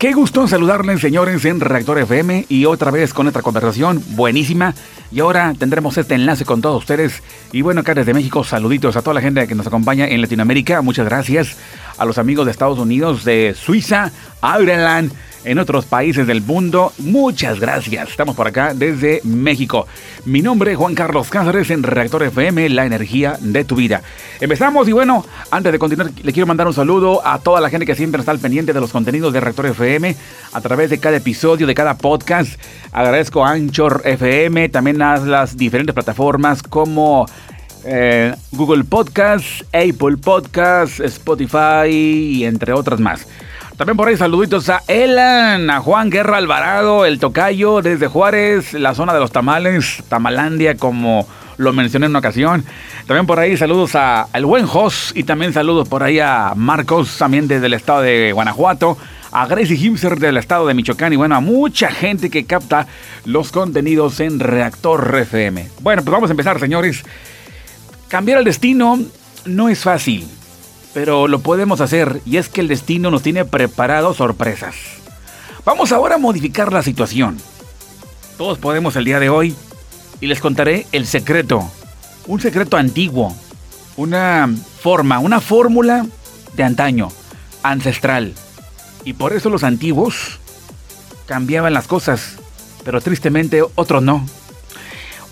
Qué gusto saludarles, señores, en Reactor FM y otra vez con otra conversación buenísima. Y ahora tendremos este enlace con todos ustedes. Y bueno, acá desde México, saluditos a toda la gente que nos acompaña en Latinoamérica. Muchas gracias a los amigos de Estados Unidos, de Suiza, Ireland en otros países del mundo. Muchas gracias. Estamos por acá desde México. Mi nombre es Juan Carlos Cáceres en Reactor FM, la energía de tu vida. Empezamos y bueno, antes de continuar, le quiero mandar un saludo a toda la gente que siempre está al pendiente de los contenidos de Reactor FM a través de cada episodio, de cada podcast. Agradezco a Anchor FM, también a las diferentes plataformas como eh, Google Podcasts, Apple Podcasts, Spotify y entre otras más. También por ahí saluditos a Elan, a Juan Guerra Alvarado, el tocayo desde Juárez, la zona de los tamales, Tamalandia como lo mencioné en una ocasión. También por ahí saludos a el buen Jos y también saludos por ahí a Marcos, también desde el estado de Guanajuato, a Gracie Himser del estado de Michoacán y bueno, a mucha gente que capta los contenidos en Reactor FM. Bueno, pues vamos a empezar, señores. Cambiar el destino no es fácil pero lo podemos hacer y es que el destino nos tiene preparado sorpresas. Vamos ahora a modificar la situación. Todos podemos el día de hoy y les contaré el secreto, un secreto antiguo, una forma, una fórmula de antaño, ancestral. Y por eso los antiguos cambiaban las cosas, pero tristemente otros no.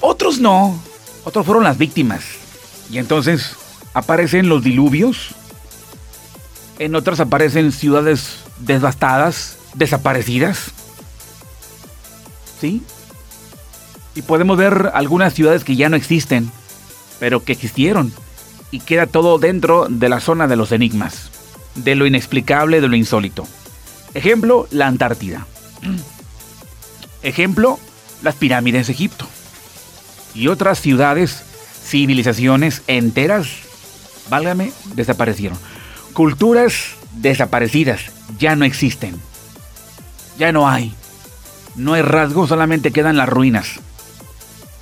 Otros no, otros fueron las víctimas. Y entonces aparecen los diluvios, en otras aparecen ciudades devastadas, desaparecidas. ¿Sí? Y podemos ver algunas ciudades que ya no existen, pero que existieron. Y queda todo dentro de la zona de los enigmas, de lo inexplicable, de lo insólito. Ejemplo, la Antártida. Ejemplo, las pirámides de Egipto. Y otras ciudades, civilizaciones enteras, válgame, desaparecieron. Culturas desaparecidas ya no existen. Ya no hay. No hay rasgo, solamente quedan las ruinas.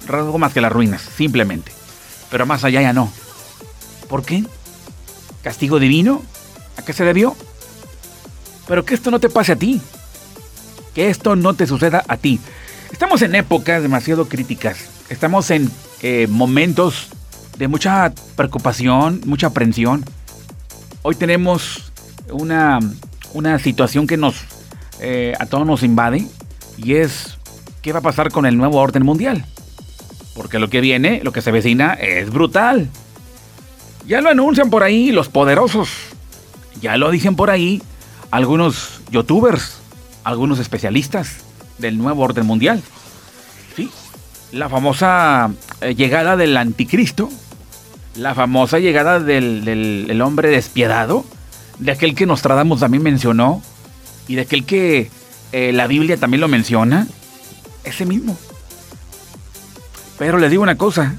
Rasgo más que las ruinas, simplemente. Pero más allá ya no. ¿Por qué? ¿Castigo divino? ¿A qué se debió? Pero que esto no te pase a ti. Que esto no te suceda a ti. Estamos en épocas demasiado críticas. Estamos en eh, momentos de mucha preocupación, mucha aprensión. Hoy tenemos una, situación que nos eh, a todos nos invade y es qué va a pasar con el nuevo orden mundial. Porque lo que viene, lo que se vecina, es brutal. Ya lo anuncian por ahí los poderosos. Ya lo dicen por ahí algunos youtubers, algunos especialistas del nuevo orden mundial. Sí, la famosa eh, llegada del anticristo la famosa llegada del, hombre despiadado, de aquel que Nostradamus también mencionó, y de aquel que eh, la Biblia también lo menciona, ese mismo. Pero les digo una cosa,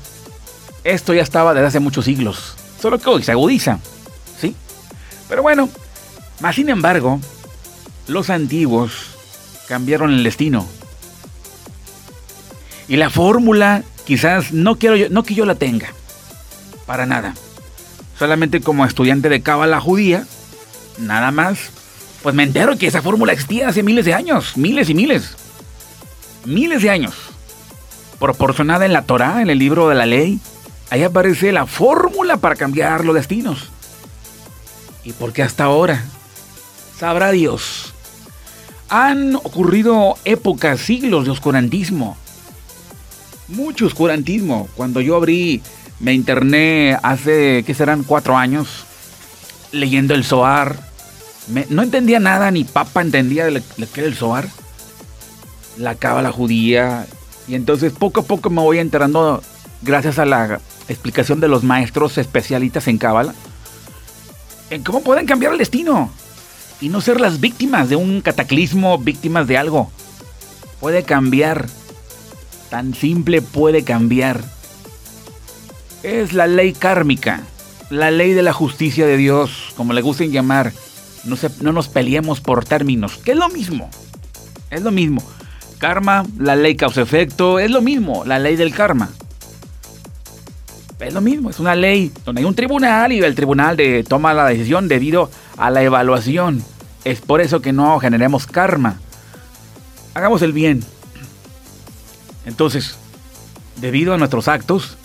esto ya estaba desde hace muchos siglos, solo que hoy se agudiza, ¿sí? Pero bueno, más sin embargo, los antiguos cambiaron el destino. Y la fórmula, quizás no quiero yo, no que yo la tenga, para nada. Solamente como estudiante de cábala judía, nada más, pues me entero que esa fórmula existía hace miles de años, miles y miles. Miles de años. Proporcionada en la Torá, en el libro de la ley, ahí aparece la fórmula para cambiar los destinos. ¿Y por qué hasta ahora? Sabrá Dios. Han ocurrido épocas, siglos de oscurantismo. Mucho oscurantismo. Cuando yo abrí me interné hace, ¿qué serán? Cuatro años, leyendo el Zohar. no entendía nada, ni papa entendía lo que era el Zohar. La cábala judía. Y entonces poco a poco me voy enterando, gracias a la explicación de los maestros especialistas en cábala, en cómo pueden cambiar el destino. Y no ser las víctimas de un cataclismo, víctimas de algo. Puede cambiar. Tan simple puede cambiar es la ley kármica, la ley de la justicia de Dios, como le gusten llamar. No, no nos peleemos por términos, que es lo mismo. Es lo mismo. Karma, la ley causa-efecto, es lo mismo, la ley del karma. Es lo mismo, es una ley donde hay un tribunal y el tribunal de, toma la decisión debido a la evaluación Es por eso que no generemos karma. Hagamos el bien. Entonces, debido a nuestros actos,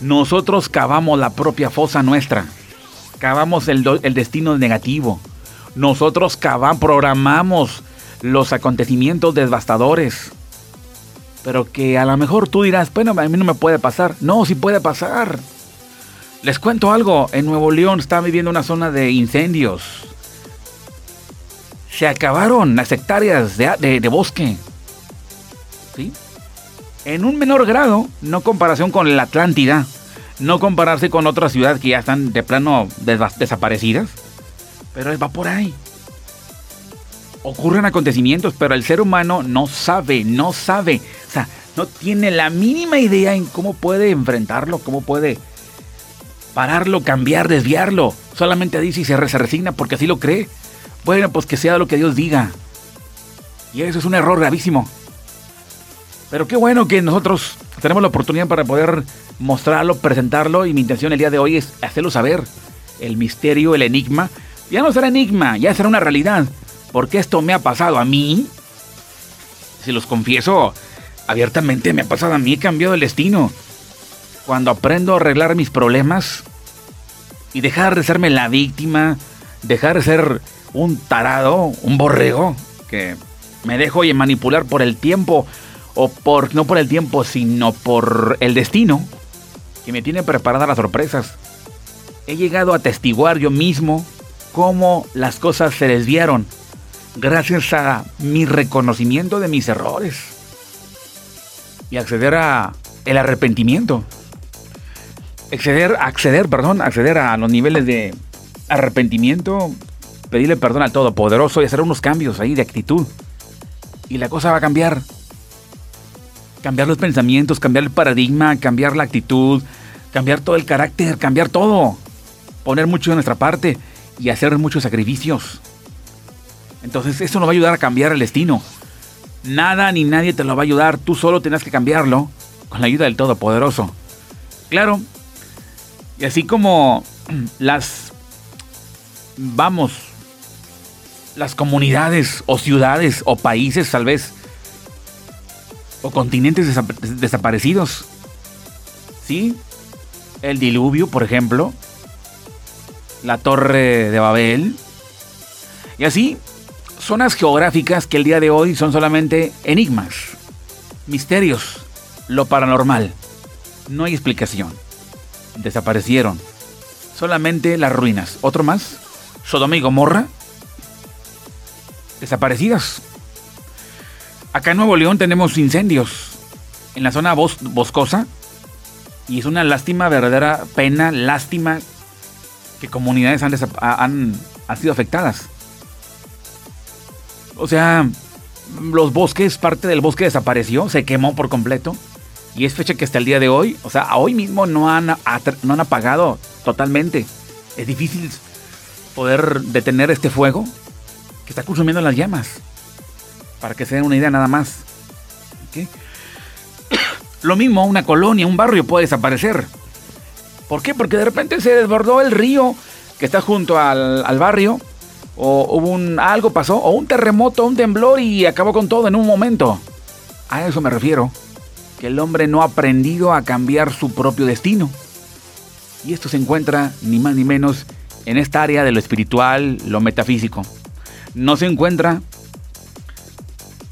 nosotros cavamos la propia fosa nuestra. Cavamos el, destino negativo. Nosotros cavamos, programamos los acontecimientos devastadores. Pero que a lo mejor tú dirás, bueno, a mí no me puede pasar. No, sí puede pasar. Les cuento algo, en Nuevo León está viviendo una zona de incendios. Se acabaron las hectáreas de, de bosque. ¿Sí? En un menor grado, no comparación con la Atlántida, no compararse con otras ciudades que ya están de plano desaparecidas, pero va por ahí. Ocurren acontecimientos, pero el ser humano no sabe, no sabe, o sea, no tiene la mínima idea en cómo puede enfrentarlo, cómo puede pararlo, cambiar, desviarlo. Solamente dice y se, resigna porque así lo cree. Bueno, pues que sea lo que Dios diga. Y eso es un error gravísimo. Pero qué bueno que nosotros tenemos la oportunidad para poder mostrarlo, presentarlo y mi intención el día de hoy es hacerlo saber. El misterio, el enigma. Ya no será enigma, ya será una realidad. Porque esto me ha pasado a mí. Si los confieso abiertamente, me ha pasado a mí, he cambiado el destino. Cuando aprendo a arreglar mis problemas y dejar de serme la víctima, dejar de ser un tarado, un borrego, que me dejo manipular por el tiempo o por no por el tiempo, sino por el destino que me tiene preparadas las sorpresas. He llegado a testiguar yo mismo cómo las cosas se desviaron gracias a mi reconocimiento de mis errores y acceder a el arrepentimiento. Acceder, acceder, perdón, acceder a los niveles de arrepentimiento, pedirle perdón al Todopoderoso y hacer unos cambios ahí de actitud. Y la cosa va a cambiar cambiar los pensamientos, cambiar el paradigma, cambiar la actitud, cambiar todo el carácter, cambiar todo. Poner mucho de nuestra parte y hacer muchos sacrificios. Entonces eso nos va a ayudar a cambiar el destino. Nada ni nadie te lo va a ayudar, tú solo tienes que cambiarlo con la ayuda del Todopoderoso. Claro, y así como las, vamos, las comunidades o ciudades o países tal vez o continentes desaparecidos. ¿Sí? El diluvio, por ejemplo. La torre de Babel. Y así, zonas geográficas que el día de hoy son solamente enigmas, misterios, lo paranormal. No hay explicación. Desaparecieron. Solamente las ruinas. ¿Otro más? Sodoma y Gomorra. Desaparecidas. Acá en Nuevo León tenemos incendios en la zona boscosa y es una lástima, verdadera pena, lástima que comunidades han, han, han sido afectadas. O sea, los bosques, parte del bosque desapareció, se quemó por completo. Y es fecha que hasta el día de hoy, o sea, hoy mismo no han, no han apagado totalmente. Es difícil poder detener este fuego que está consumiendo las llamas. Para que se den una idea nada más. Lo mismo, una colonia, un barrio puede desaparecer. ¿Por qué? Porque de repente se desbordó el río que está junto al, barrio. O hubo un, algo pasó. O un terremoto, un temblor y acabó con todo en un momento. A eso me refiero. Que el hombre no ha aprendido a cambiar su propio destino. Y esto se encuentra ni más ni menos en esta área de lo espiritual, lo metafísico. No se encuentra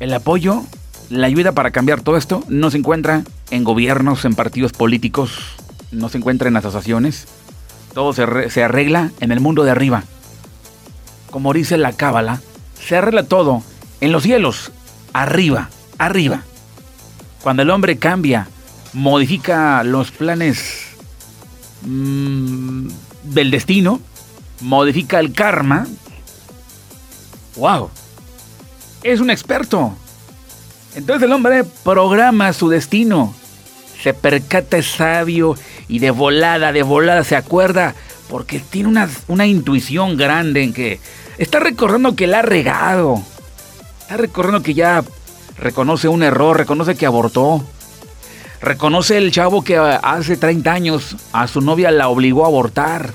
el apoyo, la ayuda para cambiar todo esto no se encuentra en gobiernos, en partidos políticos, no se encuentra en asociaciones. Todo se, arregla en el mundo de arriba. Como dice la cábala, se arregla todo en los cielos, arriba, arriba. Cuando el hombre cambia, modifica los planes mm, del destino, modifica el karma. ¡Wow! Es un experto. Entonces el hombre programa su destino. Se percata sabio y de volada, de volada se acuerda porque tiene una, una intuición grande en que está recordando que la ha regado. Está recordando que ya reconoce un error, reconoce que abortó. Reconoce el chavo que hace 30 años a su novia la obligó a abortar.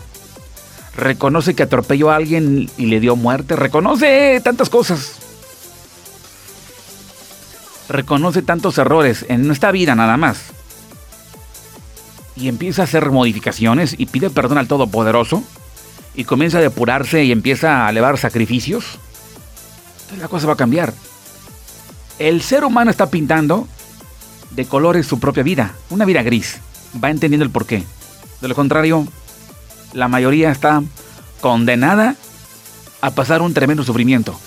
reconoce que atropelló a alguien y le dio muerte, reconoce tantas cosas. Reconoce tantos errores en nuestra vida nada más. Y empieza a hacer modificaciones y pide perdón al Todopoderoso. Y comienza a depurarse y empieza a elevar sacrificios. Entonces la cosa va a cambiar. El ser humano está pintando de colores su propia vida, una vida gris. Va entendiendo el porqué. De lo contrario, la mayoría está condenada a pasar un tremendo sufrimiento.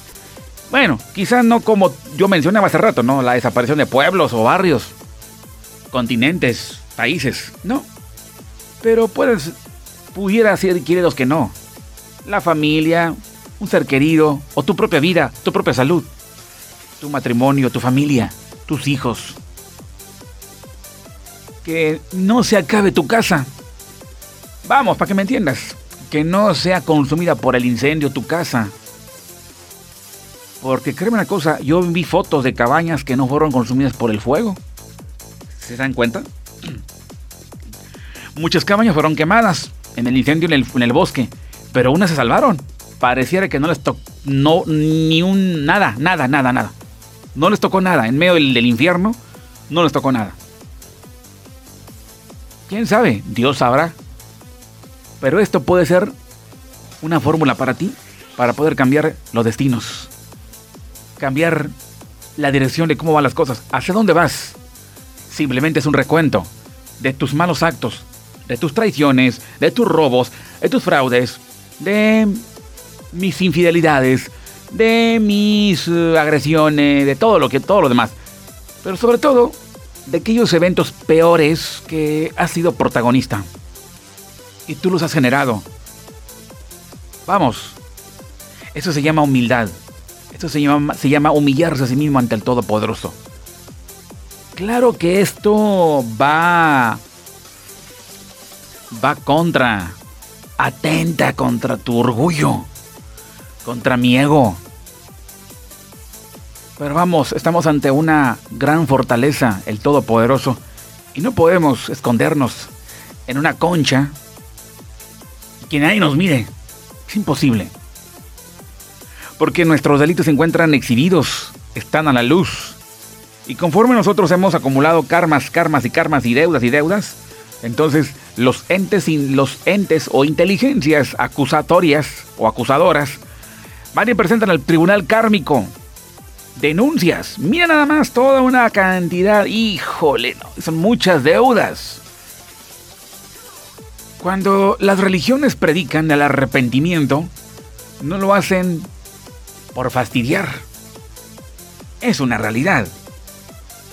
Bueno, quizás no como yo mencionaba hace rato, ¿no? La desaparición de pueblos o barrios, continentes, países, no. Pero puedes, pudiera ser queridos que no. La familia, un ser querido, o tu propia vida, tu propia salud, tu matrimonio, tu familia, tus hijos. Que no se acabe tu casa, Vamos, para que me entiendas. Que no sea consumida por el incendio tu casa. Porque créeme una cosa, yo vi fotos de cabañas que no fueron consumidas por el fuego. ¿Se dan cuenta? Muchas cabañas fueron quemadas en el incendio en el, bosque, pero unas se salvaron. Pareciera que no les tocó no, ni un nada, nada, nada, nada. No les tocó nada. En medio del infierno, no les tocó nada. ¿Quién sabe? Dios sabrá. Pero esto puede ser una fórmula para ti, para poder cambiar los destinos. Cambiar la dirección de cómo van las cosas. ¿Hacia dónde vas? Simplemente es un recuento de tus malos actos, de tus traiciones, de tus robos, de tus fraudes, de mis infidelidades, de mis eh, agresiones, de todo lo que todo lo demás. Pero sobre todo de aquellos eventos peores que has sido protagonista y tú los has generado. Vamos, eso se llama humildad. Eso se llama, se llama humillarse a sí mismo ante el Todopoderoso. Claro que esto va. va contra. atenta contra tu orgullo. contra mi ego. Pero vamos, estamos ante una gran fortaleza, el Todopoderoso, y no podemos escondernos en una concha que nadie nos mire. Es imposible. Porque nuestros delitos se encuentran exhibidos, están a la luz. Y conforme nosotros hemos acumulado karmas, karmas y karmas y deudas y deudas, entonces los entes, los entes o inteligencias acusatorias o acusadoras van y presentan al tribunal kármico denuncias. Mira nada más toda una cantidad. Híjole, son muchas deudas. Cuando las religiones predican el arrepentimiento, no lo hacen por fastidiar. Es una realidad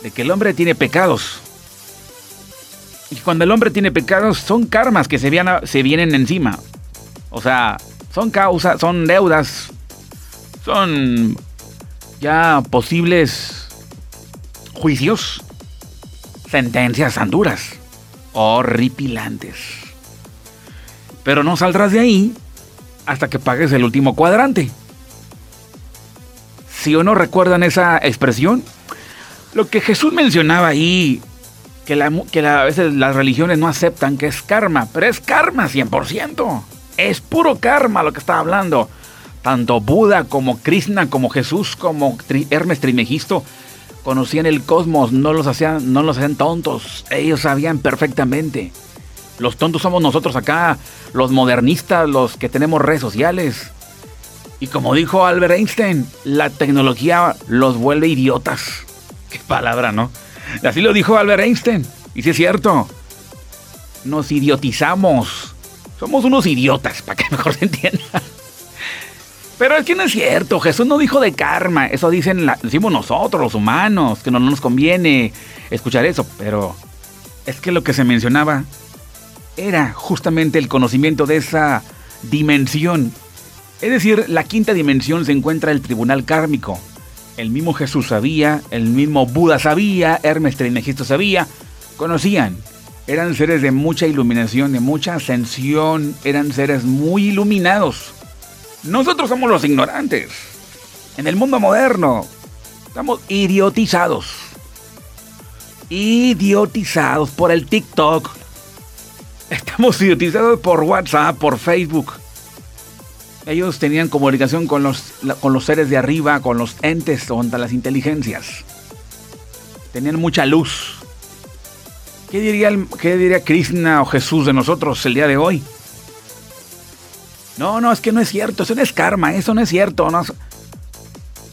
de que el hombre tiene pecados. Y cuando el hombre tiene pecados, son karmas que se, vienen encima. O sea, son causas, son deudas, son ya posibles juicios, sentencias duras, horripilantes. Pero no saldrás de ahí hasta que pagues el último cuadrante. Si o no recuerdan esa expresión, lo que Jesús mencionaba ahí, que, a veces las religiones no aceptan que es karma, pero es karma 100%. Es puro karma lo que está hablando. Tanto Buda como Krishna, como Jesús, como Hermes Trimegisto conocían el cosmos, no los hacían, no los hacían tontos. Ellos sabían perfectamente. Los tontos somos nosotros acá, los modernistas, los que tenemos redes sociales. Y como dijo Albert Einstein, la tecnología los vuelve idiotas. Qué palabra, ¿no? Así lo dijo Albert Einstein. Y sí es cierto. Nos idiotizamos. Somos unos idiotas, para que mejor se entienda. Pero es que no es cierto. Jesús no dijo de karma. Eso dicen decimos nosotros, los humanos, que no nos conviene escuchar eso. Pero es que lo que se mencionaba era justamente el conocimiento de esa dimensión. Es decir, la quinta dimensión se encuentra el tribunal kármico. El mismo Jesús sabía, el mismo Buda sabía, Hermes Trismegisto sabía, conocían. Eran seres de mucha iluminación, de mucha ascensión, eran seres muy iluminados. Nosotros somos los ignorantes. En el mundo moderno estamos idiotizados. Idiotizados por el TikTok, Estamos idiotizados por WhatsApp, por Facebook. Ellos tenían comunicación con los, con los seres de arriba, con los entes o las inteligencias. Tenían mucha luz. ¿Qué diría, ¿Qué diría Krishna o Jesús de nosotros el día de hoy? No, no, es que no es cierto, eso no es karma, eso no es cierto.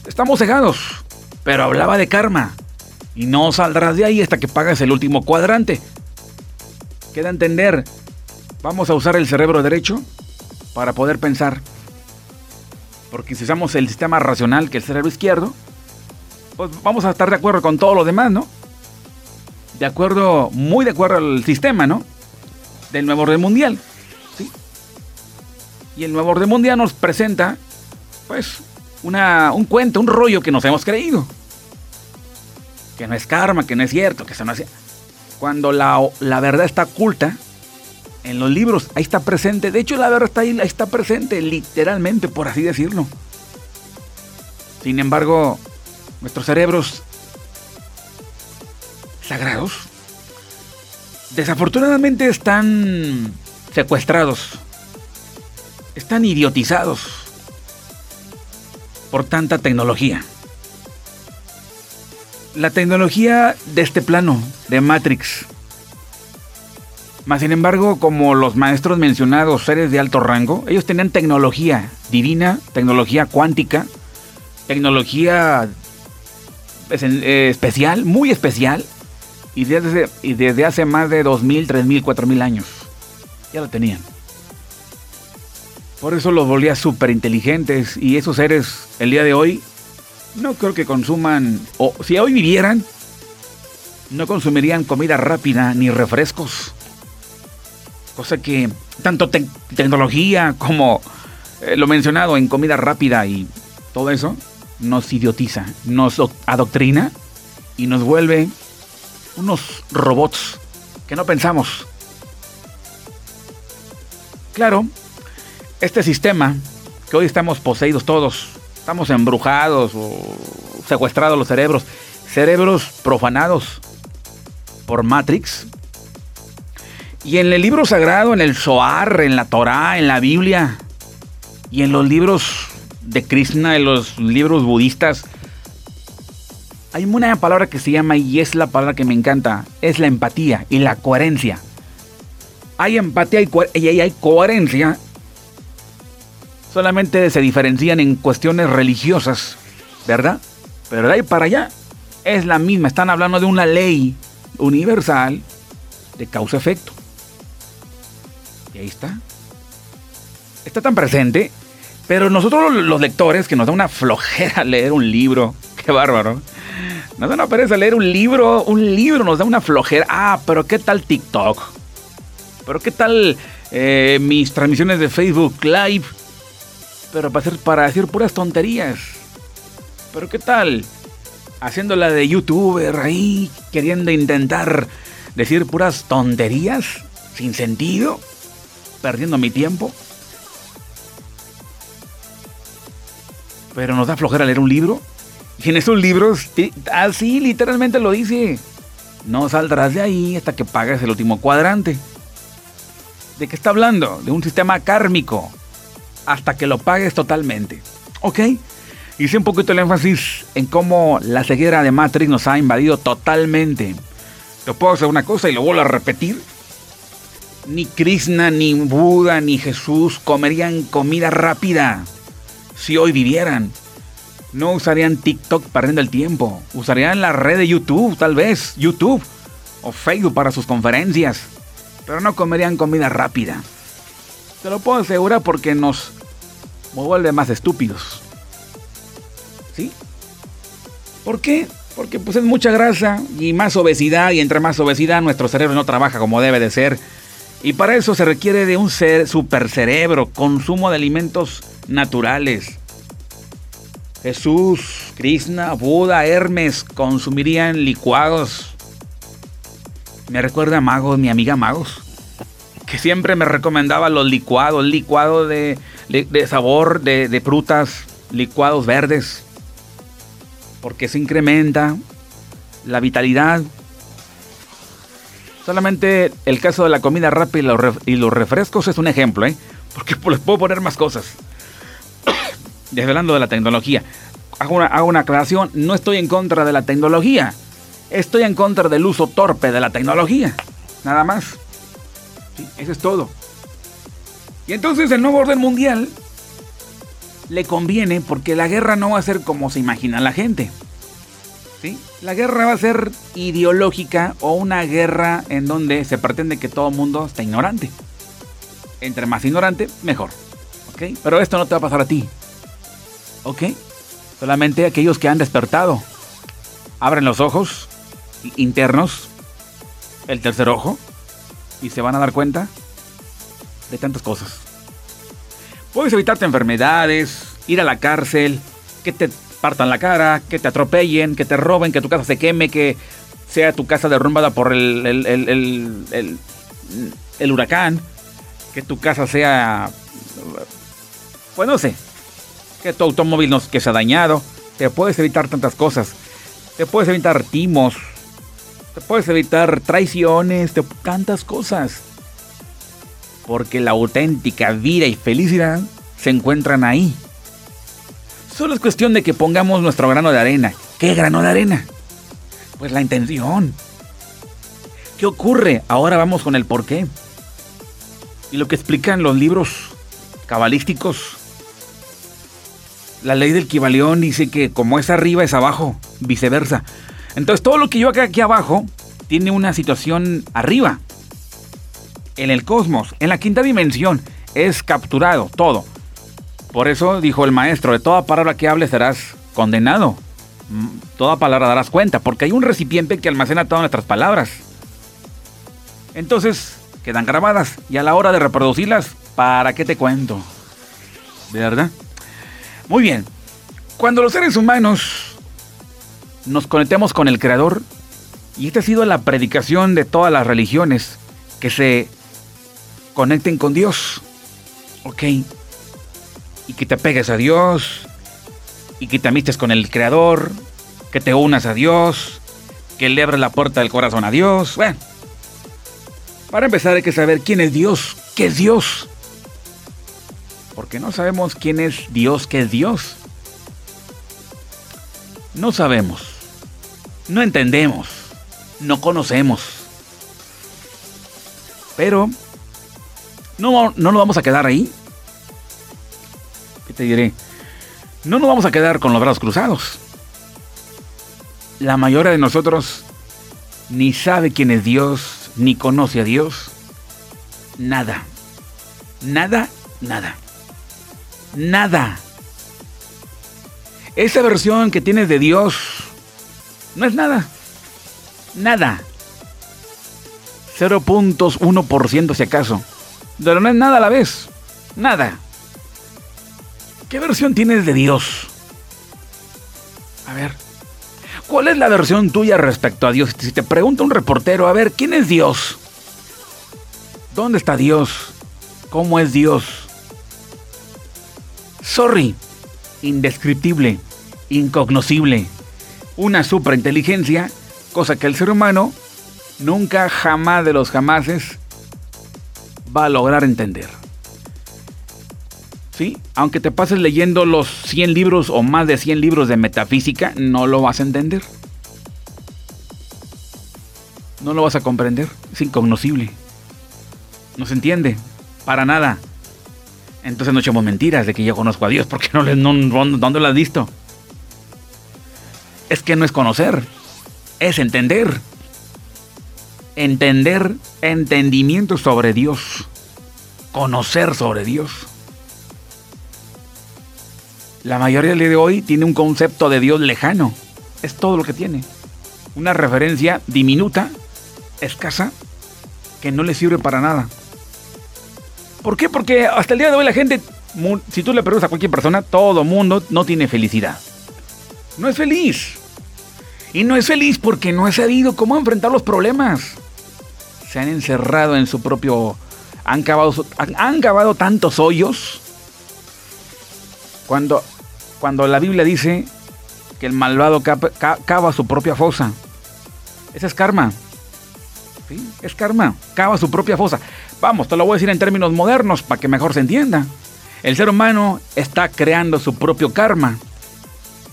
Estamos cegados, pero hablaba de karma. Y no saldrás de ahí hasta que pagues el último cuadrante. Queda entender, vamos a usar el cerebro derecho para poder pensar. Porque si usamos el sistema racional, que es el cerebro izquierdo, pues vamos a estar de acuerdo con todo lo demás, ¿no? De acuerdo, muy de acuerdo al sistema, ¿no? Del nuevo orden mundial. ¿sí? Y el nuevo orden mundial nos presenta, pues, una, un cuento, un rollo que nos hemos creído. Que no es karma, que no es cierto, que se no hace. Cuando la, la verdad está oculta, en los libros, ahí está presente. De hecho, la verdad está ahí, ahí está presente, literalmente, por así decirlo. Sin embargo, nuestros cerebros sagrados desafortunadamente están secuestrados, están idiotizados por tanta tecnología. La tecnología de este plano, de Matrix, más sin embargo, como los maestros mencionados, seres de alto rango, ellos tenían tecnología divina, tecnología cuántica, tecnología eh, especial, muy especial, y desde, y desde hace más de 2.000, 3.000, 4.000 años. Ya lo tenían. Por eso los volvía súper inteligentes y esos seres el día de hoy no creo que consuman, o si hoy vivieran, no consumirían comida rápida ni refrescos. Cosa que tanto tecnología como eh, lo mencionado en comida rápida y todo eso nos idiotiza, nos adoctrina y nos vuelve unos robots que no pensamos. Claro, este sistema que hoy estamos poseídos todos, estamos embrujados o secuestrados los cerebros, cerebros profanados por Matrix, y en el libro sagrado, en el Zohar, en la Torá, en la Biblia y en los libros de Krishna, en los libros budistas, hay una palabra que se llama y es la palabra que me encanta, es la empatía y la coherencia. Hay empatía y, y hay coherencia. Solamente se diferencian en cuestiones religiosas, ¿verdad? Pero de ahí para allá es la misma. Están hablando de una ley universal de causa-efecto. Ahí está. Está tan presente. Pero nosotros los lectores, que nos da una flojera leer un libro, qué bárbaro. Nos da una pereza leer un libro, un libro nos da una flojera. Ah, pero ¿qué tal TikTok? ¿Pero qué tal eh, mis transmisiones de Facebook Live? Pero para, hacer, para decir puras tonterías. ¿Pero qué tal? Haciéndola de youtuber ahí, queriendo intentar decir puras tonterías sin sentido perdiendo mi tiempo. Pero nos da flojera leer un libro. Y en esos libros, así literalmente lo dice. No saldrás de ahí hasta que pagues el último cuadrante. ¿De qué está hablando? De un sistema kármico. Hasta que lo pagues totalmente. ¿Ok? Hice un poquito el énfasis en cómo la ceguera de Matrix nos ha invadido totalmente. Te puedo hacer una cosa y lo vuelvo a repetir ni Krishna, ni Buda, ni Jesús comerían comida rápida si hoy vivieran. No usarían TikTok perdiendo el tiempo. Usarían la red de YouTube, tal vez, YouTube o Facebook para sus conferencias. Pero no comerían comida rápida. Te lo puedo asegurar porque nos vuelve más estúpidos. ¿Sí? ¿Por qué? Porque pues es mucha grasa y más obesidad y entre más obesidad nuestro cerebro no trabaja como debe de ser y para eso se requiere de un ser, supercerebro, consumo de alimentos naturales. Jesús, Krishna, Buda, Hermes consumirían licuados. Me recuerda a Magos, mi amiga Magos, que siempre me recomendaba los licuados, licuado de, sabor de frutas, licuados verdes, porque se incrementa la vitalidad Solamente el caso de la comida rápida y los refrescos es un ejemplo, ¿eh? Porque les puedo poner más cosas. Desvelando de la tecnología. Hago una, hago una aclaración, no estoy en contra de la tecnología. Estoy en contra del uso torpe de la tecnología. Nada más. Eso es todo. Y entonces el nuevo orden mundial le conviene porque la guerra no va a ser como se imagina la gente. ¿Sí? La guerra va a ser ideológica o una guerra en donde se pretende que todo el mundo esté ignorante. Entre más ignorante, mejor. ¿Ok? Pero esto no te va a pasar a ti. ¿Ok? Solamente aquellos que han despertado. Abren los ojos internos, el tercer ojo, y se van a dar cuenta de tantas cosas. Puedes evitarte enfermedades, ir a la cárcel, que te partan la cara, que te atropellen, que te roben, que tu casa se queme, que sea tu casa derrumbada por el, huracán, que tu casa sea, pues no sé, que tu automóvil no que se ha dañado. Te puedes evitar tantas cosas. Te puedes evitar timos. Te puedes evitar traiciones, tantas cosas porque la auténtica vida y felicidad se encuentran ahí. Solo es cuestión de que pongamos nuestro grano de arena. ¿Qué grano de arena? Pues la intención. ¿Qué ocurre? Ahora vamos con el por qué. Y lo que explican los libros cabalísticos. La ley del Kibalión dice que como es arriba es abajo, viceversa. Entonces todo lo que yo haga aquí abajo tiene una situación arriba en el cosmos, en la quinta dimensión, es capturado todo. Por eso dijo el maestro, de toda palabra que hables serás condenado. Mm, toda palabra darás cuenta, porque hay un recipiente que almacena todas nuestras palabras. Entonces, quedan grabadas y a la hora de reproducirlas, ¿para qué te cuento? ¿De verdad? Muy bien. Cuando los seres humanos nos conectemos con el Creador, y esta ha sido la predicación de todas las religiones, que se conecten con Dios. ¿Ok? Y que te pegues a Dios. Y que te amistes con el Creador. Que te unas a Dios. Que le abres la puerta del corazón a Dios. Bueno. Para empezar hay que saber quién es Dios. ¿Qué es Dios? Porque no sabemos quién es Dios, qué es Dios. No sabemos. No entendemos. No conocemos. Pero no, no nos vamos a quedar ahí. ¿Qué te diré? No nos vamos a quedar con los brazos cruzados. La mayoría de nosotros ni sabe quién es Dios, ni conoce a Dios. Nada. Nada, nada. Nada. Esa versión que tienes de Dios no es nada. Nada. 0.1% si acaso. Pero no es nada a la vez. Nada. ¿Qué versión tienes de Dios? A ver. ¿Cuál es la versión tuya respecto a Dios? Si te pregunta un reportero, a ver, ¿quién es Dios? ¿Dónde está Dios? ¿Cómo es Dios? Sorry. Indescriptible. Incognoscible. Una superinteligencia, cosa que el ser humano nunca, jamás de los jamases va a lograr entender. Aunque te pases leyendo los 100 libros o más de 100 libros de metafísica, no lo vas a entender. No lo vas a comprender. Es incognoscible. No se entiende. Para nada. Entonces no echemos mentiras de que yo conozco a Dios, porque no, no, ¿dónde lo has visto? Es que no es conocer, es entender entender entendimiento sobre Dios, conocer sobre Dios. La mayoría de hoy tiene un concepto de Dios lejano. Es todo lo que tiene. Una referencia diminuta, escasa, que no le sirve para nada. ¿Por qué? Porque hasta el día de hoy la gente, si tú le preguntas a cualquier persona, todo mundo no tiene felicidad. No es feliz. Y no es feliz porque no ha sabido cómo enfrentar los problemas se han encerrado en su propio... Han cavado, han, cavado tantos hoyos. Cuando, cuando la Biblia dice que el malvado cava, su propia fosa. Ese es karma. Es karma. Cava su propia fosa. Vamos, te lo voy a decir en términos modernos para que mejor se entienda. El ser humano está creando su propio karma.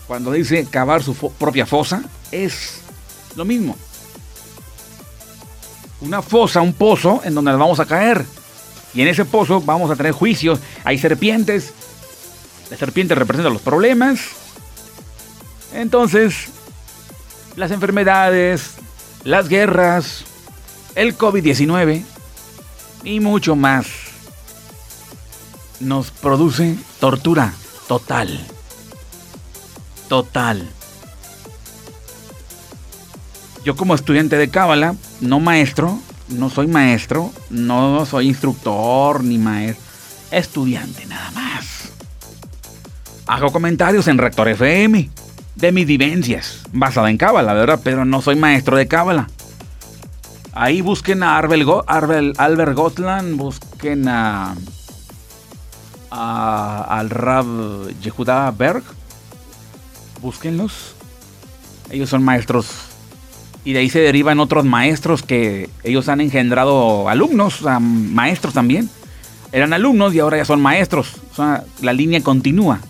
Cuando dice cavar su propia fosa, es lo mismo. Una fosa, un pozo en donde nos vamos a caer. Y en ese pozo vamos a tener juicios. Hay serpientes. Las serpientes representan los problemas. Entonces, las enfermedades, las guerras, el COVID-19 y mucho más nos produce tortura total. Total. Yo como estudiante de Cábala, no maestro, no soy maestro, no soy instructor ni maestro, estudiante nada más. Hago comentarios en Rector FM de mis vivencias, basada en Cábala, ¿verdad? Pero no soy maestro de Cábala. Ahí busquen a Albert Gotland, busquen a, al Rab Yehuda Berg. Búsquenlos. Ellos son maestros. Y de ahí se derivan otros maestros que ellos han engendrado alumnos, maestros también. Eran alumnos y ahora ya son maestros. O sea, la línea continúa.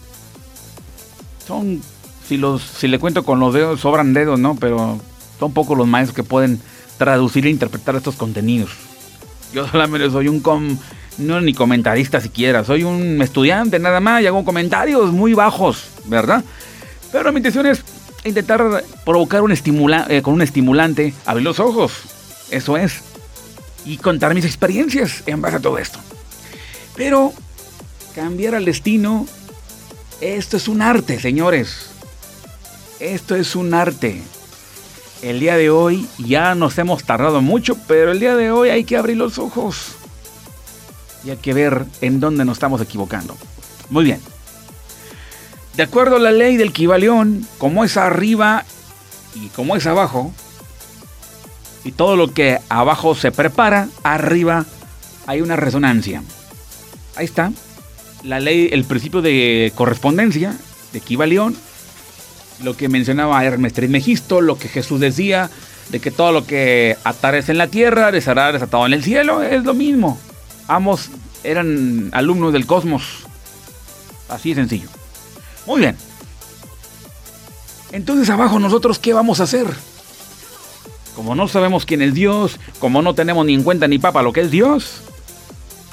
Son si, los, si le cuento con los dedos, sobran dedos, ¿no? Pero son pocos los maestros que pueden traducir e interpretar estos contenidos. Yo solamente soy un com, no ni comentarista siquiera, soy un estudiante nada más y hago comentarios muy bajos, ¿verdad? Pero mi intención es intentar provocar un estimula, eh, con un estimulante, abrir los ojos, eso es, y contar mis experiencias en base a todo esto. Pero cambiar al destino, esto es un arte, señores. Esto es un arte. El día de hoy ya nos hemos tardado mucho, pero el día de hoy hay que abrir los ojos. Y hay que ver en dónde nos estamos equivocando. Muy bien. De acuerdo a la ley del Kibalión, como es arriba y como es abajo, y todo lo que abajo se prepara, arriba hay una resonancia. Ahí está. La ley, el principio de correspondencia de Kibalión lo que mencionaba Hermes Trismegisto, lo que Jesús decía, de que todo lo que atares en la tierra estará desatado en el cielo, es lo mismo. Ambos eran alumnos del cosmos. Así de sencillo. Muy bien. Entonces abajo nosotros, ¿qué vamos a hacer? Como no sabemos quién es Dios, como no tenemos ni en cuenta ni papa lo que es Dios,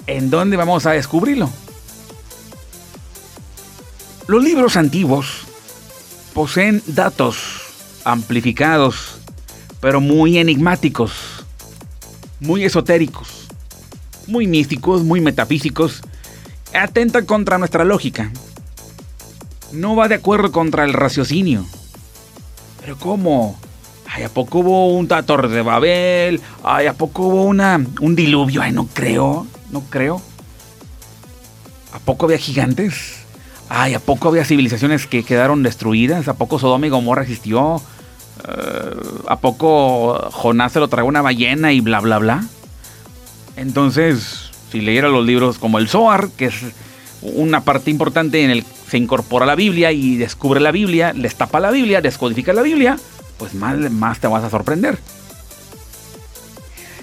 ¿en dónde vamos a descubrirlo? Los libros antiguos poseen datos amplificados, pero muy enigmáticos, muy esotéricos, muy místicos, muy metafísicos, atentan contra nuestra lógica. No va de acuerdo contra el raciocinio. Pero ¿cómo? Ay, ¿a poco hubo un Tator de Babel? Ay, ¿a poco hubo una, un diluvio? Ay, no creo, no creo. ¿A poco había gigantes? Ay, ¿a poco había civilizaciones que quedaron destruidas? ¿A poco Sodoma y Gomorra existió? Eh, ¿A poco Jonás se lo tragó una ballena y bla, bla, bla? Entonces, si leyera los libros como el Zohar, que es una parte importante en el que se incorpora la Biblia y descubre la Biblia, destapa la Biblia, descodifica la Biblia, pues más, más te vas a sorprender.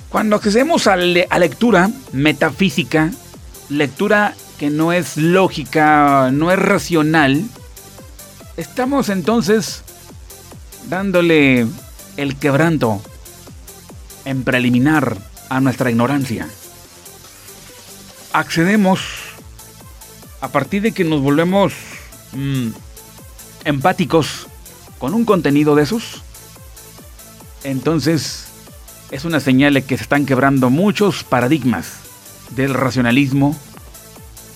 Cuando accedemos a, a lectura metafísica, lectura que no es lógica, no es racional, estamos entonces dándole el quebranto en preliminar a nuestra ignorancia. Accedemos a partir de que nos volvemos mm, empáticos con un contenido de esos. Entonces es una señal de que se están quebrando muchos paradigmas del racionalismo,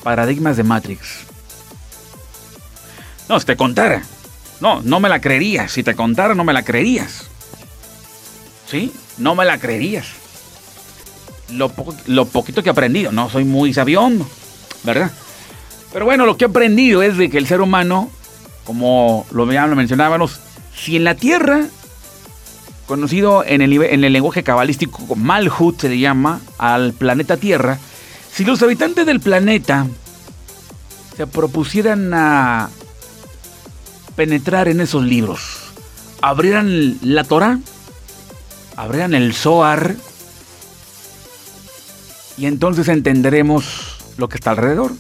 Paradigmas de Matrix. No, si te contara. No, no me la creerías. Si te contara, no me la creerías. ¿Sí? No me la creerías. Lo, poquito que he aprendido. No soy muy sabión, ¿verdad? Pero bueno, lo que he aprendido es de que el ser humano, como lo, mencionábamos, si en la Tierra, conocido en el, en el lenguaje cabalístico Malhut se le llama, al planeta Tierra, si los habitantes del planeta se propusieran a penetrar en esos libros, abrieran la Torah, abrieran el Zohar, y entonces entenderemos lo que está alrededor.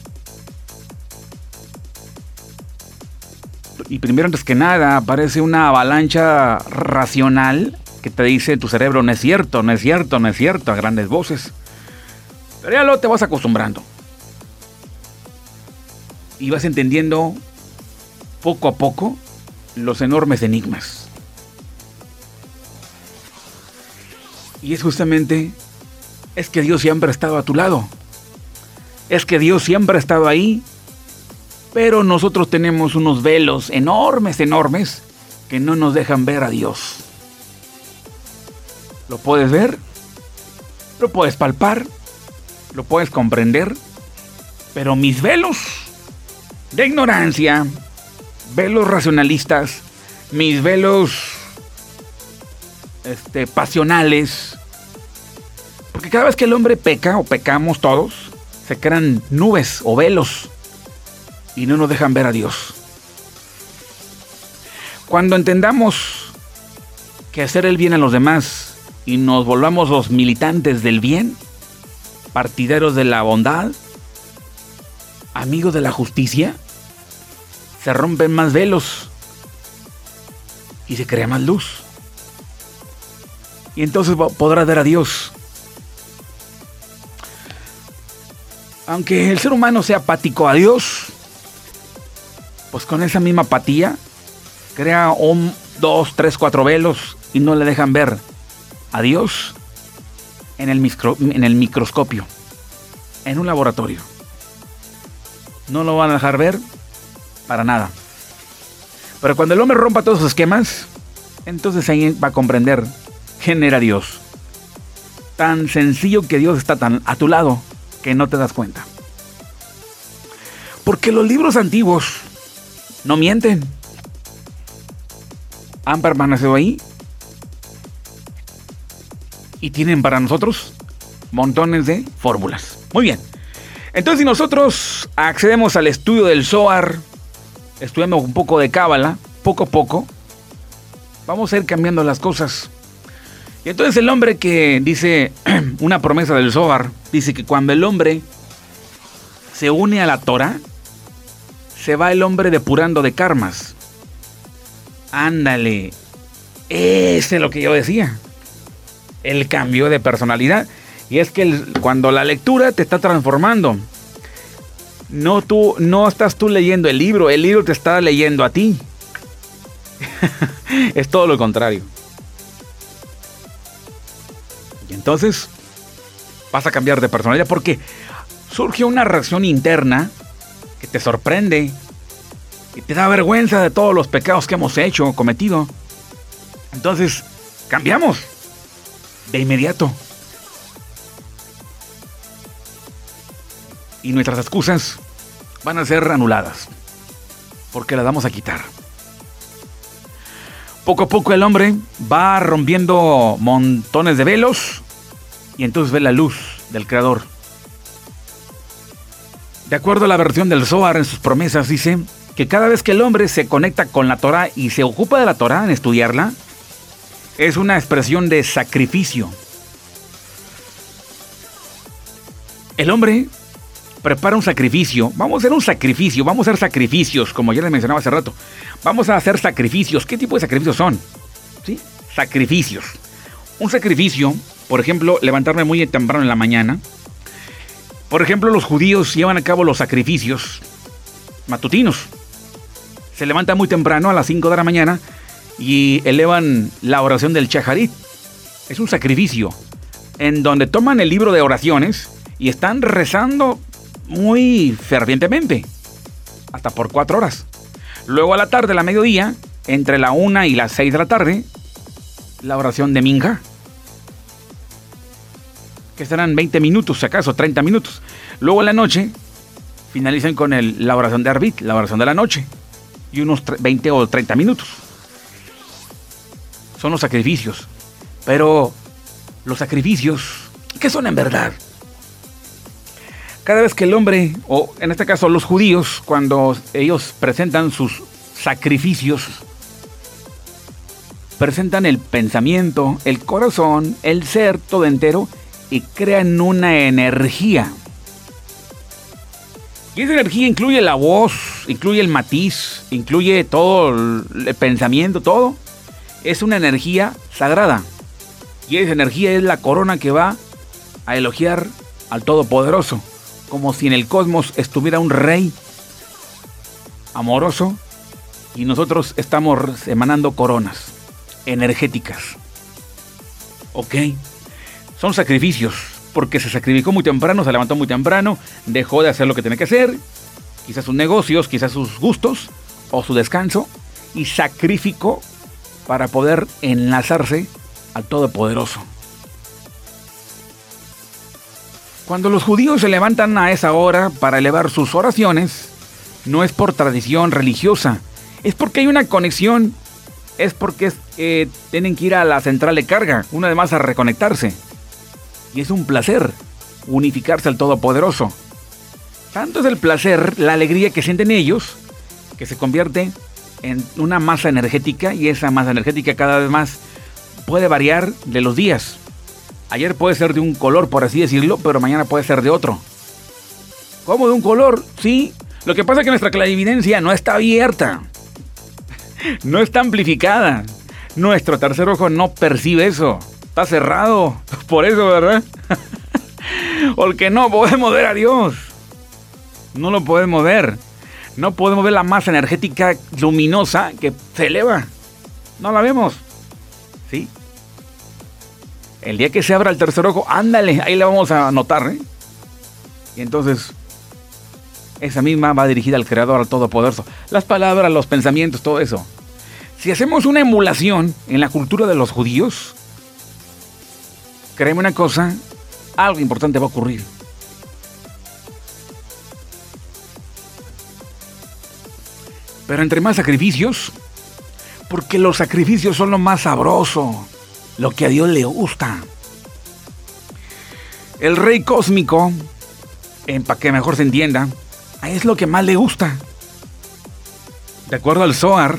Y primero, antes que nada, aparece una avalancha racional que te dice tu cerebro, no es cierto, no es cierto, no es cierto, a grandes voces. Pero ya luego te vas acostumbrando. Y vas entendiendo poco a poco los enormes enigmas. Y es justamente, es que Dios siempre ha estado a tu lado. Es que Dios siempre ha estado ahí. Pero nosotros tenemos unos velos enormes, enormes, que no nos dejan ver a Dios. ¿Lo puedes ver? ¿Lo puedes palpar? ¿Lo puedes comprender? Pero mis velos de ignorancia, velos racionalistas, mis velos este, pasionales, porque cada vez que el hombre peca o pecamos todos, se crean nubes o velos y no nos dejan ver a Dios. Cuando entendamos que hacer el bien a los demás y nos volvamos los militantes del bien, partidarios de la bondad, amigos de la justicia, se rompen más velos y se crea más luz. Y entonces podrás ver a Dios. Aunque el ser humano sea apático a Dios, pues con esa misma apatía crea un, dos, tres, cuatro velos y no le dejan ver a Dios en el, en el microscopio, en un laboratorio. No lo van a dejar ver para nada. Pero cuando el hombre rompa todos sus esquemas, entonces ahí va a comprender quién era Dios. Tan sencillo que Dios está tan a tu lado que no te das cuenta. Porque los libros antiguos no mienten. Han permanecido ahí y tienen para nosotros montones de fórmulas. Muy bien. Entonces, si nosotros accedemos al estudio del SOAR, estudiamos un poco de Cábala, poco a poco, vamos a ir cambiando las cosas. Y entonces el hombre que dice una promesa del Zohar, dice que cuando el hombre se une a la Torah, se va el hombre depurando de karmas. Ándale, ese es lo que yo decía el cambio de personalidad. Y es que cuando la lectura te está transformando, no, tú, no estás tú leyendo el libro, el libro te está leyendo a ti. es todo lo contrario. Y entonces vas a cambiar de personalidad porque surge una reacción interna que te sorprende y te da vergüenza de todos los pecados que hemos hecho, cometido. Entonces, cambiamos de inmediato. Y nuestras excusas van a ser anuladas, porque las vamos a quitar. Poco a poco el hombre va rompiendo montones de velos y entonces ve la luz del Creador. De acuerdo a la versión del Zohar en sus promesas, dice que cada vez que el hombre se conecta con la Torah y se ocupa de la Torah en estudiarla, es una expresión de sacrificio. El hombre prepara un sacrificio. Vamos a hacer un sacrificio, vamos a hacer sacrificios, como ya les mencionaba hace rato. Vamos a hacer sacrificios. ¿Qué tipo de sacrificios son? ¿Sí? Sacrificios. Un sacrificio, por ejemplo, levantarme muy temprano en la mañana. Por ejemplo, los judíos llevan a cabo los sacrificios matutinos. Se levanta muy temprano a las 5 de la mañana y elevan la oración del Chaharit. Es un sacrificio en donde toman el libro de oraciones y están rezando muy fervientemente, hasta por cuatro horas. Luego a la tarde, a la mediodía, entre la una y las seis de la tarde, la oración de Minja, que serán 20 minutos, acaso 30 minutos. Luego en la noche, finalizan con el, la oración de Arbit, la oración de la noche, y unos 20 o 30 minutos son los sacrificios. Pero los sacrificios, ¿qué son en verdad? Cada vez que el hombre, o en este caso los judíos, cuando ellos presentan sus sacrificios, presentan el pensamiento, el corazón, el ser todo entero y crean una energía. Y esa energía incluye la voz, incluye el matiz, incluye todo el pensamiento, todo. Es una energía sagrada. Y esa energía es la corona que va a elogiar al Todopoderoso, como si en el cosmos estuviera un rey amoroso y nosotros estamos emanando coronas energéticas. ¿Ok? Son sacrificios, porque se sacrificó muy temprano, se levantó muy temprano, dejó de hacer lo que tenía que hacer, quizás sus negocios, quizás sus gustos o su descanso, y sacrificó para poder enlazarse al Todopoderoso. Cuando los judíos se levantan a esa hora para elevar sus oraciones, no es por tradición religiosa, es porque hay una conexión, es porque eh, tienen que ir a la central de carga, una vez más a reconectarse. Y es un placer unificarse al Todopoderoso. Tanto es el placer, la alegría que sienten ellos, que se convierte en una masa energética y esa masa energética cada vez más puede variar de los días. Ayer puede ser de un color, por así decirlo, pero mañana puede ser de otro. ¿Cómo de un color? Sí. Lo que pasa es que nuestra clarividencia no está abierta. No está amplificada. Nuestro tercer ojo no percibe eso. Está cerrado. Por eso, ¿verdad? Porque no podemos ver a Dios. No lo podemos ver. No podemos ver la masa energética luminosa que se eleva. No la vemos. ¿Sí? El día que se abra el tercer ojo, ándale, ahí la vamos a notar. ¿eh? Y entonces, esa misma va dirigida al Creador, al Todopoderoso. Las palabras, los pensamientos, todo eso. Si hacemos una emulación en la cultura de los judíos, créeme una cosa, algo importante va a ocurrir. Pero entre más sacrificios, porque los sacrificios son lo más sabroso, lo que a Dios le gusta. El rey cósmico, para que mejor se entienda, es lo que más le gusta. De acuerdo al Zohar,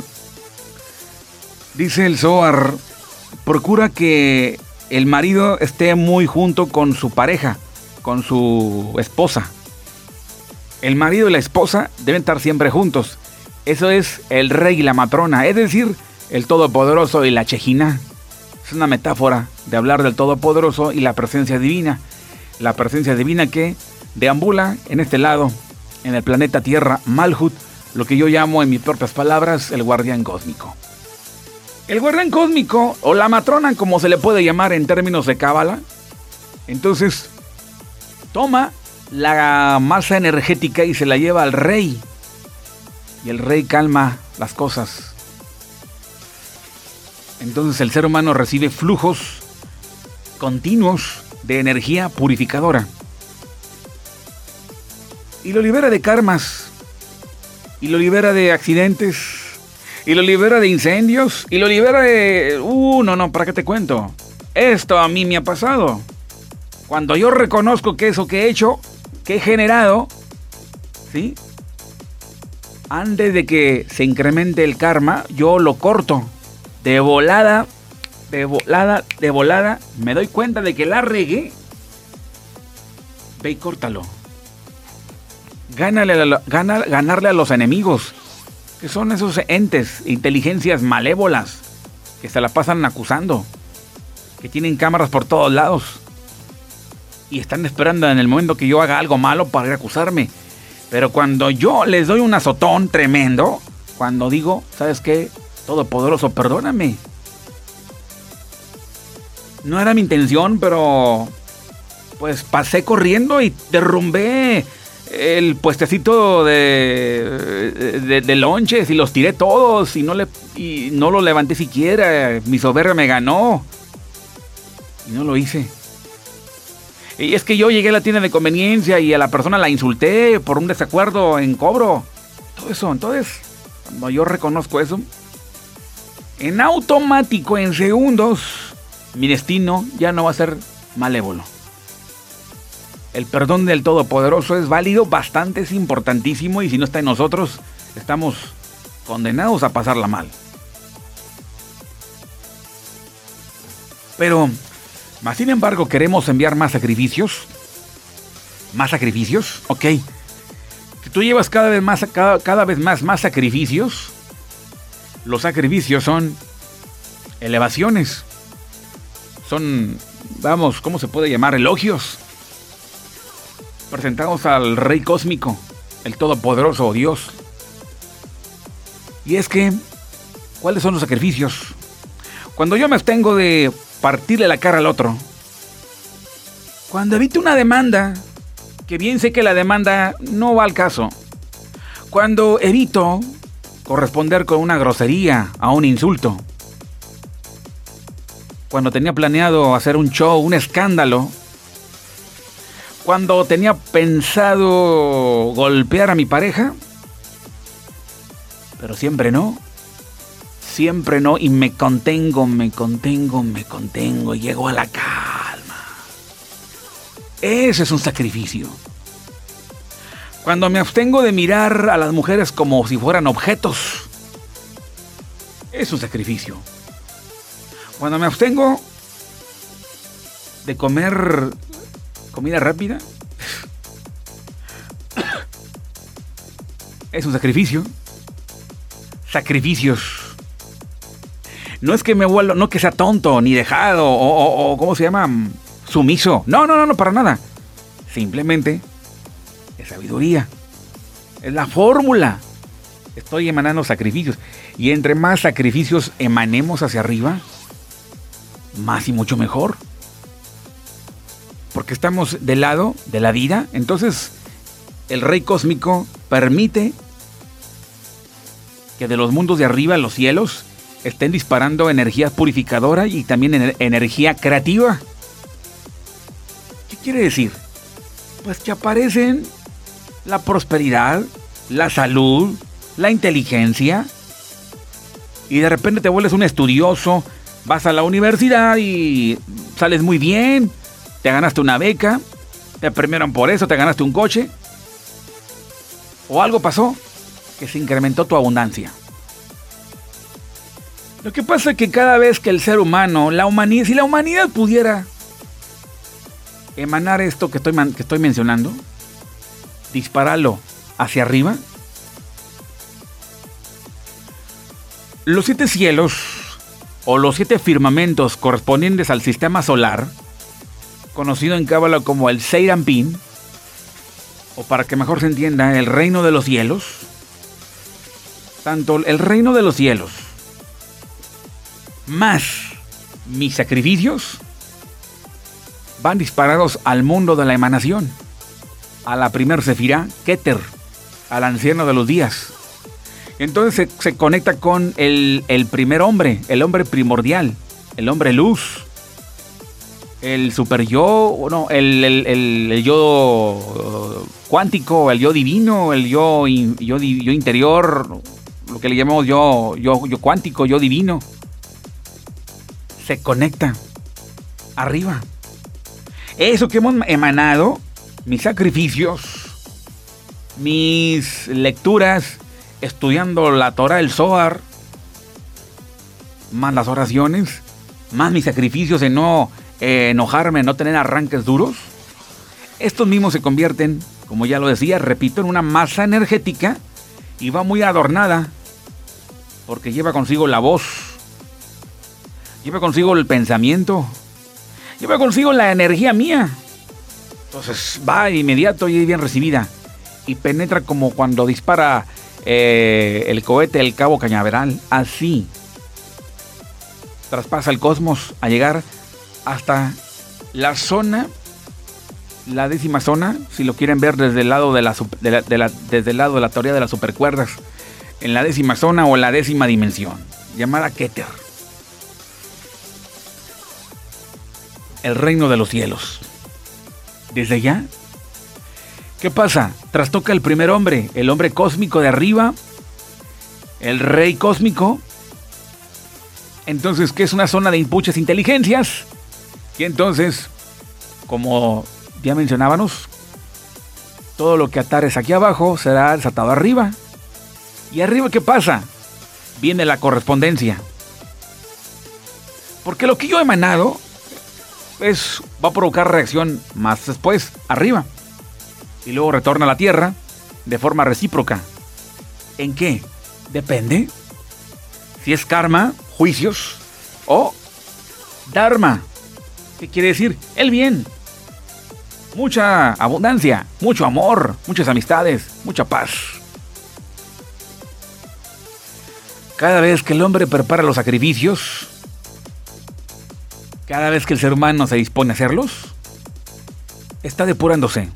dice el Zohar, procura que el marido esté muy junto con su pareja, con su esposa. El marido y la esposa deben estar siempre juntos. Eso es el rey y la matrona, es decir, el todopoderoso y la chejina. Es una metáfora de hablar del todopoderoso y la presencia divina. La presencia divina que deambula en este lado, en el planeta Tierra, Malhut, lo que yo llamo en mis propias palabras el guardián cósmico. El guardián cósmico, o la matrona como se le puede llamar en términos de cábala, entonces toma la masa energética y se la lleva al rey y el rey calma las cosas. Entonces el ser humano recibe flujos continuos de energía purificadora. Y lo libera de karmas. Y lo libera de accidentes. Y lo libera de incendios. Y lo libera de... Uh, no, no, ¿para qué te cuento? Esto a mí me ha pasado. Cuando yo reconozco que eso que he hecho, que he generado, ¿sí? Antes de que se incremente el karma, yo lo corto. De volada, de volada, de volada, me doy cuenta de que la regué. Ve y córtalo. Gánale ganarle a los enemigos, que son esos entes, inteligencias malévolas, que se la pasan acusando, que tienen cámaras por todos lados y están esperando en el momento que yo haga algo malo para acusarme. Pero cuando yo les doy un azotón tremendo, cuando digo, ¿sabes qué? Todopoderoso, perdóname. No era mi intención, pero pues pasé corriendo y derrumbé el puestecito de, de, lonches y los tiré todos y no, le, y no lo levanté siquiera. Mi soberbia me ganó. Y no lo hice. Y es que yo llegué a la tienda de conveniencia y a la persona la insulté por un desacuerdo en cobro. Todo eso, entonces, cuando yo reconozco eso, en automático, en segundos, mi destino ya no va a ser malévolo. El perdón del Todopoderoso es válido, bastante, es importantísimo y si no está en nosotros, estamos condenados a pasarla mal. Pero más sin embargo, queremos enviar más sacrificios. ¿Más sacrificios? Ok. Si tú llevas cada vez más, cada, cada vez más, más sacrificios, los sacrificios son elevaciones. Son, vamos, ¿cómo se puede llamar? Elogios. Presentados al Rey Cósmico, el Todopoderoso Dios. Y es que, ¿cuáles son los sacrificios? Cuando yo me abstengo de partirle la cara al otro, cuando evito una demanda, que bien sé que la demanda no va al caso, cuando evito corresponder con una grosería a un insulto, cuando tenía planeado hacer un show, un escándalo, cuando tenía pensado golpear a mi pareja, pero siempre no, siempre no, y me contengo, me contengo, me contengo, y llego a la calma. Ese es un sacrificio. Cuando me abstengo de mirar a las mujeres como si fueran objetos, es un sacrificio. Cuando me abstengo de comer comida rápida, es un sacrificio. Sacrificios. No es que me vuelva, no que sea tonto, ni dejado, o, o ¿cómo se llama? Sumiso. No, no, no, no, para nada. Simplemente es sabiduría. Es la fórmula. Estoy emanando sacrificios. Y entre más sacrificios emanemos hacia arriba, más y mucho mejor. Porque estamos del lado de la vida. Entonces, el rey cósmico permite que de los mundos de arriba, los cielos, estén disparando energía purificadora y también energía creativa. ¿Qué quiere decir? Pues que aparecen la prosperidad, la salud, la inteligencia. Y de repente te vuelves un estudioso, vas a la universidad y sales muy bien, te ganaste una beca, te premiaron por eso, te ganaste un coche. O algo pasó que se incrementó tu abundancia. Lo que pasa es que cada vez que el ser humano, la humanidad, si la humanidad pudiera emanar esto que estoy, que estoy mencionando, dispararlo hacia arriba, los siete cielos o los siete firmamentos correspondientes al sistema solar, conocido en Cábala como el Seirampin, o para que mejor se entienda, el reino de los cielos, tanto el reino de los cielos más mis sacrificios van disparados al mundo de la emanación, a la primer sefirá, Keter, al anciano de los días. Entonces se, conecta con el, primer hombre, el hombre primordial, el hombre luz, el super yo, no, el, el, yo cuántico, el yo divino, el yo, yo, yo interior, lo que le llamamos yo, yo, yo cuántico, yo divino. Se conecta arriba. Eso que hemos emanado, mis sacrificios, mis lecturas, estudiando la Torah del Zohar, más las oraciones, más mis sacrificios en no eh, enojarme, no tener arranques duros, estos mismos se convierten, como ya lo decía, repito, en una masa energética y va muy adornada porque lleva consigo la voz, lleva consigo el pensamiento, lleva consigo la energía mía. Entonces va inmediato y bien recibida. Y penetra como cuando dispara eh, el cohete del Cabo Cañaveral, así. Traspasa el cosmos a llegar hasta la zona, la décima zona, si lo quieren ver desde el lado de la, desde el lado de la teoría de las supercuerdas, en la décima zona o la décima dimensión, llamada Keter. El reino de los cielos. Desde ya ¿Qué pasa? Trastoca el primer hombre, el hombre cósmico de arriba, el rey cósmico. Entonces, ¿qué es una zona de impuches inteligencias? Y entonces, como ya mencionábamos, todo lo que atares aquí abajo será desatado arriba. ¿Y arriba qué pasa? Viene la correspondencia. Porque lo que yo he emanado es, va a provocar reacción más después, arriba y luego retorna a la tierra de forma recíproca. ¿En qué? Depende. Si es karma, juicios, o dharma, ¿qué quiere decir? El bien. Mucha abundancia, mucho amor, muchas amistades, mucha paz. Cada vez que el hombre prepara los sacrificios, cada vez que el ser humano se dispone a hacerlos, está depurándose.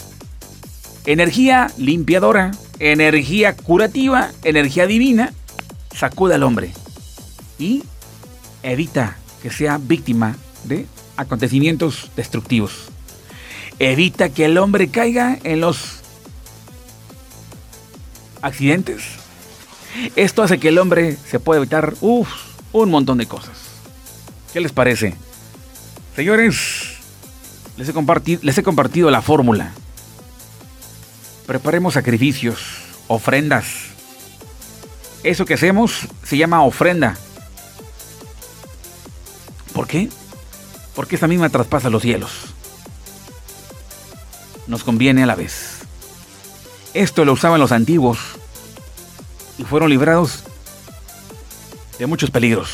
Energía limpiadora, energía curativa, energía divina, sacude al hombre y evita que sea víctima de acontecimientos destructivos. Evita que el hombre caiga en los accidentes. Esto hace que el hombre se pueda evitar un montón de cosas. ¿Qué les parece? Señores, les he, compartido, la fórmula. Preparemos sacrificios, ofrendas. Eso que hacemos se llama ofrenda. ¿Por qué? Porque esa misma traspasa los cielos. Nos conviene a la vez. Esto lo usaban los antiguos y fueron librados de muchos peligros.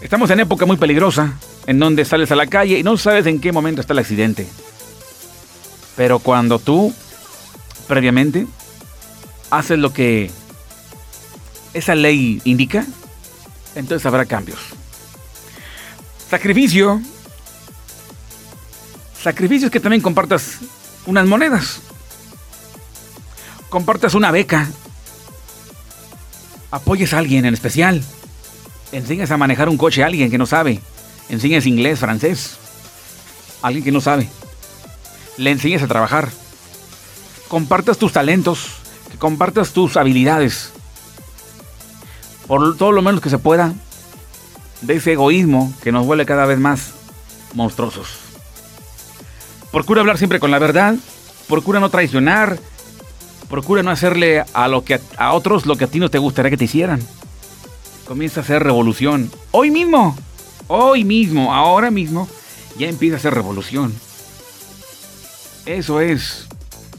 Estamos en época muy peligrosa, en donde sales a la calle y no sabes en qué momento está el accidente. Pero cuando tú, previamente, haces lo que esa ley indica, entonces habrá cambios. Sacrificio. Sacrificio es que también compartas unas monedas. Compartas una beca. Apoyes a alguien en especial. Enseñas a manejar un coche a alguien que no sabe. Enseñas inglés, francés. Alguien que no sabe. Le enseñas a trabajar. Compartas tus talentos. Compartas tus habilidades. Por todo lo menos que se pueda. De ese egoísmo que nos vuelve cada vez más monstruosos. Procura hablar siempre con la verdad. Procura no traicionar. Procura no hacerle a, lo que, a otros lo que a ti no te gustaría que te hicieran. Comienza a hacer revolución. Hoy mismo hoy mismo, ahora mismo, ya empieza a hacer revolución. Eso es,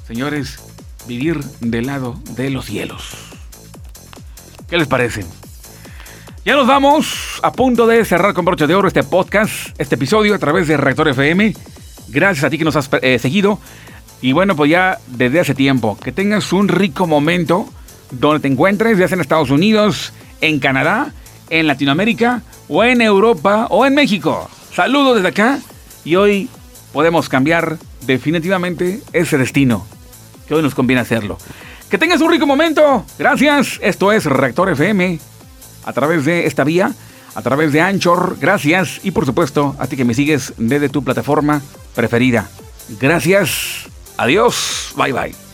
señores, vivir del lado de los cielos. ¿Qué les parece? Ya nos vamos a punto de cerrar con broche de oro este podcast, este episodio a través de Reactor FM. Gracias a ti que nos has eh, seguido. Y bueno, pues ya desde hace tiempo, que tengas un rico momento donde te encuentres, ya sea en Estados Unidos, en Canadá, en Latinoamérica o en Europa o en México. Saludos desde acá y hoy podemos cambiar definitivamente ese destino, que hoy nos conviene hacerlo. Que tengas un rico momento. Gracias. Esto es Reactor FM a través de esta vía, a través de Anchor. Gracias. Y por supuesto, a ti que me sigues desde tu plataforma preferida. Gracias. Adiós. Bye bye.